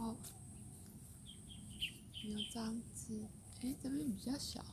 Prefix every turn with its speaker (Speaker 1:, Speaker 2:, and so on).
Speaker 1: 哦有张纸哎这边比较小。